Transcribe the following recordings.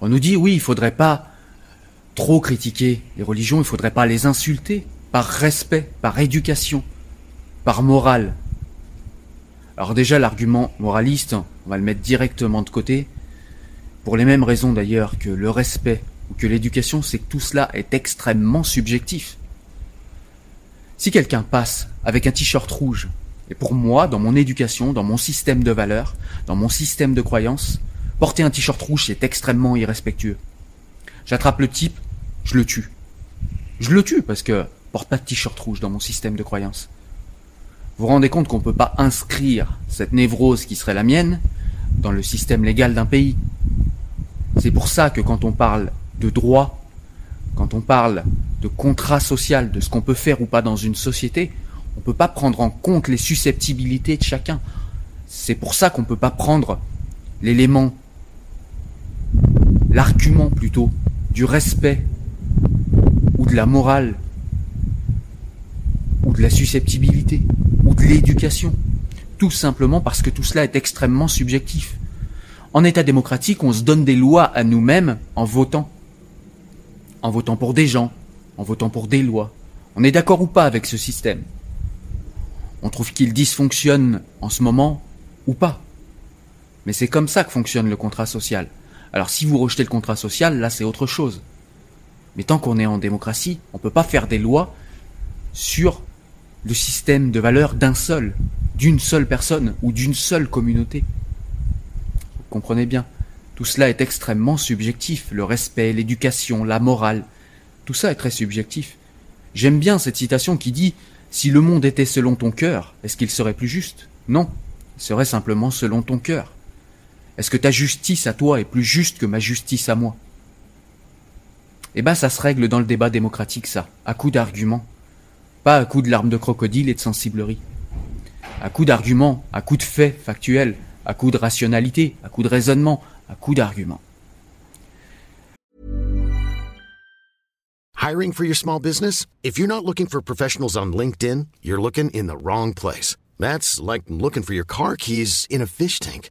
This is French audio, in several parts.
On nous dit oui, il faudrait pas trop critiquer les religions, il faudrait pas les insulter par respect, par éducation, par morale. Alors déjà l'argument moraliste, on va le mettre directement de côté pour les mêmes raisons d'ailleurs que le respect ou que l'éducation, c'est que tout cela est extrêmement subjectif. Si quelqu'un passe avec un t-shirt rouge, et pour moi, dans mon éducation, dans mon système de valeurs, dans mon système de croyances, porter un t-shirt rouge, c'est extrêmement irrespectueux. J'attrape le type, je le tue. Je le tue parce que porte pas de t-shirt rouge dans mon système de croyances. Vous vous rendez compte qu'on peut pas inscrire cette névrose qui serait la mienne dans le système légal d'un pays. C'est pour ça que quand on parle de droit, quand on parle de contrat social, de ce qu'on peut faire ou pas dans une société, on peut pas prendre en compte les susceptibilités de chacun. C'est pour ça qu'on peut pas prendre l'élément, l'argument plutôt, du respect ou de la morale ou de la susceptibilité ou de l'éducation. Tout simplement parce que tout cela est extrêmement subjectif. En État démocratique, on se donne des lois à nous-mêmes en votant. En votant pour des gens, en votant pour des lois. On est d'accord ou pas avec ce système? On trouve qu'il dysfonctionne en ce moment ou pas Mais c'est comme ça que fonctionne le contrat social. Alors si vous rejetez le contrat social, là c'est autre chose. Mais tant qu'on est en démocratie, on ne peut pas faire des lois sur le système de valeurs d'un seul, d'une seule personne ou d'une seule communauté. Vous comprenez bien, tout cela est extrêmement subjectif, le respect, l'éducation, la morale, tout ça est très subjectif. J'aime bien cette citation qui dit Si le monde était selon ton cœur, est-ce qu'il serait plus juste? Non, il serait simplement selon ton cœur. Est-ce que ta justice à toi est plus juste que ma justice à moi? Eh ben ça se règle dans le débat démocratique ça, à coup d'arguments. Pas à coup de larmes de crocodile et de sensiblerie. À coup d'arguments, à coup de faits factuels, à coup de rationalité, à coup de raisonnement, à coup d'arguments. Hiring for your small business? If you're not looking for professionals on LinkedIn, you're looking in the wrong place. That's like looking for your car keys in a fish tank.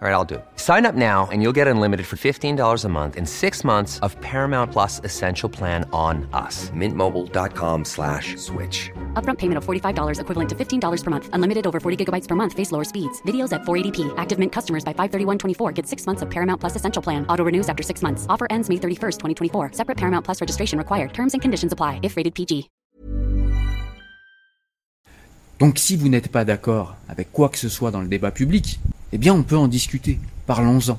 All right, I'll do it. Sign up now and you'll get unlimited for $15 a month in six months of Paramount Plus Essential Plan on us. Mintmobile.com slash switch. Upfront payment of $45 equivalent to $15 per month. Unlimited over 40 gigabytes per month. Face lower speeds. Videos at 480p. Active Mint customers by 531.24 get six months of Paramount Plus Essential Plan. Auto renews after six months. Offer ends May 31st, 2024. Separate Paramount Plus registration required. Terms and conditions apply if rated PG. Donc si vous n'êtes pas d'accord avec quoi que ce soit dans le débat public, eh bien on peut en discuter, parlons-en.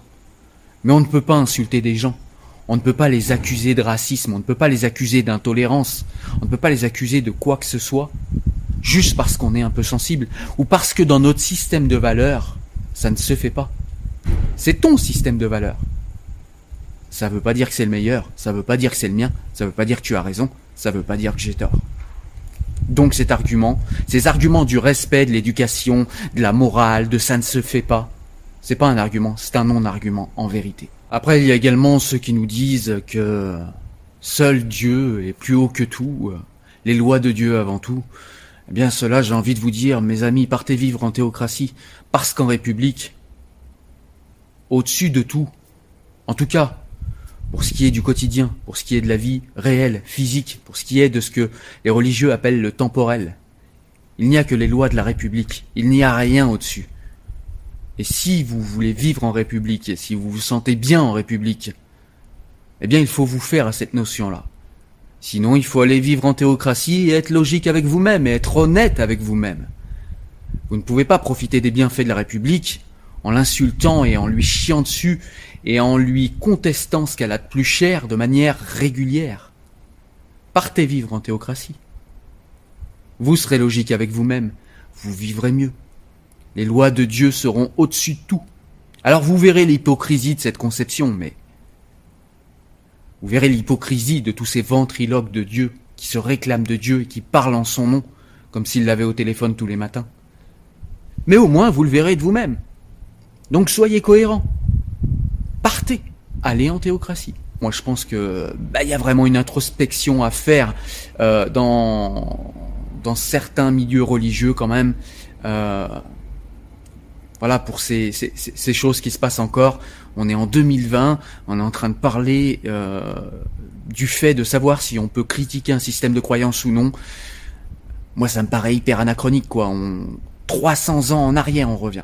Mais on ne peut pas insulter des gens, on ne peut pas les accuser de racisme, on ne peut pas les accuser d'intolérance, on ne peut pas les accuser de quoi que ce soit, juste parce qu'on est un peu sensible, ou parce que dans notre système de valeurs, ça ne se fait pas. C'est ton système de valeurs. Ça ne veut pas dire que c'est le meilleur, ça ne veut pas dire que c'est le mien, ça ne veut pas dire que tu as raison, ça ne veut pas dire que j'ai tort. Donc cet argument, ces arguments du respect, de l'éducation, de la morale, de ça ne se fait pas, c'est pas un argument, c'est un non-argument en vérité. Après, il y a également ceux qui nous disent que seul Dieu est plus haut que tout, les lois de Dieu avant tout. Eh bien, cela, j'ai envie de vous dire, mes amis, partez vivre en théocratie, parce qu'en République, au-dessus de tout, en tout cas, pour ce qui est du quotidien, pour ce qui est de la vie réelle, physique, pour ce qui est de ce que les religieux appellent le temporel. Il n'y a que les lois de la République, il n'y a rien au-dessus. Et si vous voulez vivre en République, et si vous vous sentez bien en République, eh bien il faut vous faire à cette notion-là. Sinon il faut aller vivre en théocratie et être logique avec vous-même et être honnête avec vous-même. Vous ne pouvez pas profiter des bienfaits de la République en l'insultant et en lui chiant dessus et en lui contestant ce qu'elle a de plus cher de manière régulière. Partez vivre en théocratie. Vous serez logique avec vous-même, vous vivrez mieux. Les lois de Dieu seront au-dessus de tout. Alors vous verrez l'hypocrisie de cette conception, mais vous verrez l'hypocrisie de tous ces ventriloques de Dieu qui se réclament de Dieu et qui parlent en son nom, comme s'ils l'avaient au téléphone tous les matins. Mais au moins vous le verrez de vous-même. Donc soyez cohérents partez, allez en théocratie. Moi, je pense que bah, y a vraiment une introspection à faire euh, dans certains milieux religieux quand même. Euh, voilà pour ces, choses qui se passent encore. On est en 2020, on est en train de parler euh, du fait de savoir si on peut critiquer un système de croyance ou non. Moi, ça me paraît hyper anachronique, quoi. On, 300 ans en arrière, on revient.